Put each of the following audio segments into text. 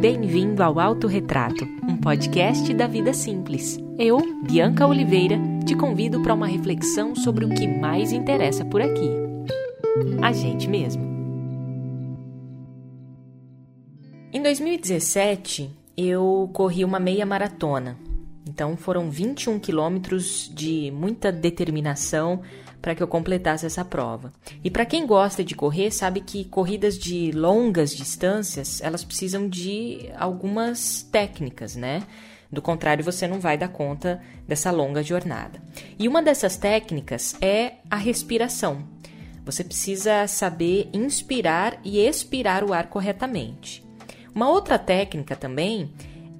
Bem-vindo ao Autorretrato, um podcast da vida simples. Eu, Bianca Oliveira, te convido para uma reflexão sobre o que mais interessa por aqui. A gente mesmo. Em 2017, eu corri uma meia maratona. Então foram 21 quilômetros de muita determinação para que eu completasse essa prova. E para quem gosta de correr, sabe que corridas de longas distâncias, elas precisam de algumas técnicas, né? Do contrário, você não vai dar conta dessa longa jornada. E uma dessas técnicas é a respiração. Você precisa saber inspirar e expirar o ar corretamente. Uma outra técnica também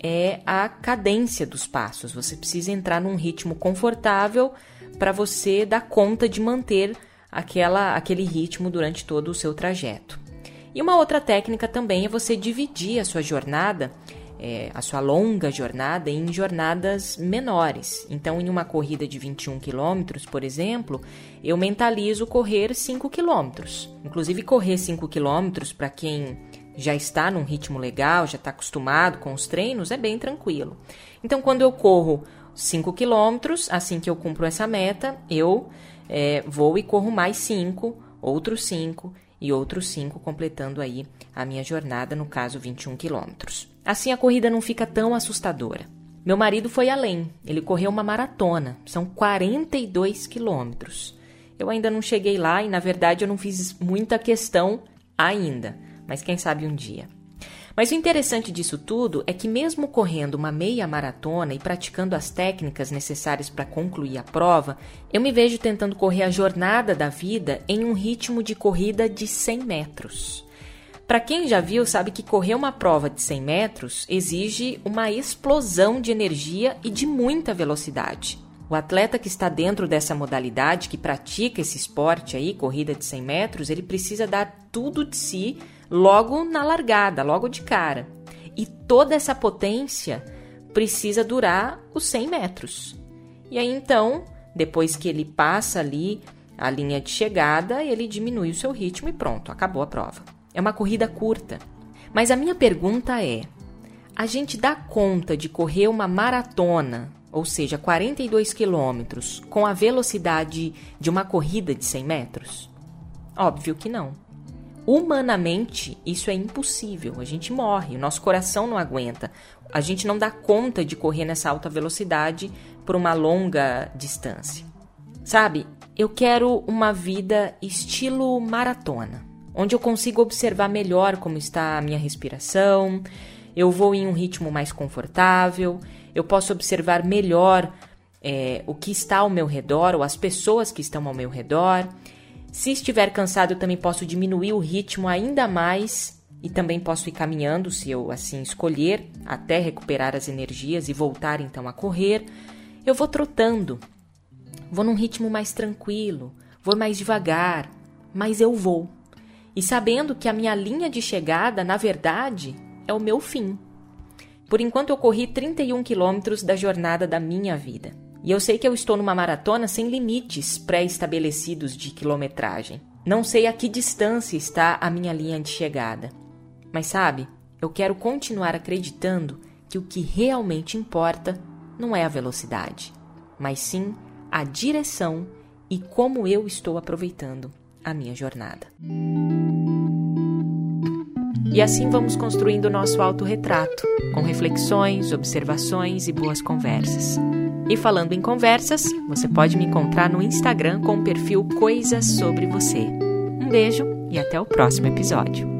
é a cadência dos passos. Você precisa entrar num ritmo confortável para você dar conta de manter aquela, aquele ritmo durante todo o seu trajeto. E uma outra técnica também é você dividir a sua jornada, é, a sua longa jornada, em jornadas menores. Então, em uma corrida de 21 quilômetros, por exemplo, eu mentalizo correr 5 quilômetros. Inclusive, correr 5 quilômetros, para quem já está num ritmo legal, já está acostumado com os treinos, é bem tranquilo. Então, quando eu corro 5 quilômetros, assim que eu cumpro essa meta, eu é, vou e corro mais 5, outros 5 e outros 5, completando aí a minha jornada, no caso 21 quilômetros. Assim a corrida não fica tão assustadora. Meu marido foi além, ele correu uma maratona, são 42 quilômetros. Eu ainda não cheguei lá e, na verdade, eu não fiz muita questão ainda, mas quem sabe um dia. Mas o interessante disso tudo é que, mesmo correndo uma meia maratona e praticando as técnicas necessárias para concluir a prova, eu me vejo tentando correr a jornada da vida em um ritmo de corrida de 100 metros. Para quem já viu, sabe que correr uma prova de 100 metros exige uma explosão de energia e de muita velocidade. O atleta que está dentro dessa modalidade, que pratica esse esporte aí, corrida de 100 metros, ele precisa dar tudo de si logo na largada, logo de cara. E toda essa potência precisa durar os 100 metros. E aí então, depois que ele passa ali a linha de chegada, ele diminui o seu ritmo e pronto, acabou a prova. É uma corrida curta. Mas a minha pergunta é: a gente dá conta de correr uma maratona, ou seja, 42 quilômetros, com a velocidade de uma corrida de 100 metros? Óbvio que não. Humanamente, isso é impossível. A gente morre, o nosso coração não aguenta. A gente não dá conta de correr nessa alta velocidade por uma longa distância. Sabe, eu quero uma vida estilo maratona, onde eu consigo observar melhor como está a minha respiração, eu vou em um ritmo mais confortável, eu posso observar melhor é, o que está ao meu redor ou as pessoas que estão ao meu redor. Se estiver cansado, eu também posso diminuir o ritmo ainda mais e também posso ir caminhando, se eu assim escolher, até recuperar as energias e voltar então a correr. Eu vou trotando, vou num ritmo mais tranquilo, vou mais devagar, mas eu vou. E sabendo que a minha linha de chegada, na verdade, é o meu fim. Por enquanto, eu corri 31 quilômetros da jornada da minha vida. E eu sei que eu estou numa maratona sem limites pré-estabelecidos de quilometragem. Não sei a que distância está a minha linha de chegada. Mas sabe, eu quero continuar acreditando que o que realmente importa não é a velocidade, mas sim a direção e como eu estou aproveitando a minha jornada. E assim vamos construindo o nosso autorretrato, com reflexões, observações e boas conversas. E falando em conversas, você pode me encontrar no Instagram com o perfil Coisas sobre Você. Um beijo e até o próximo episódio.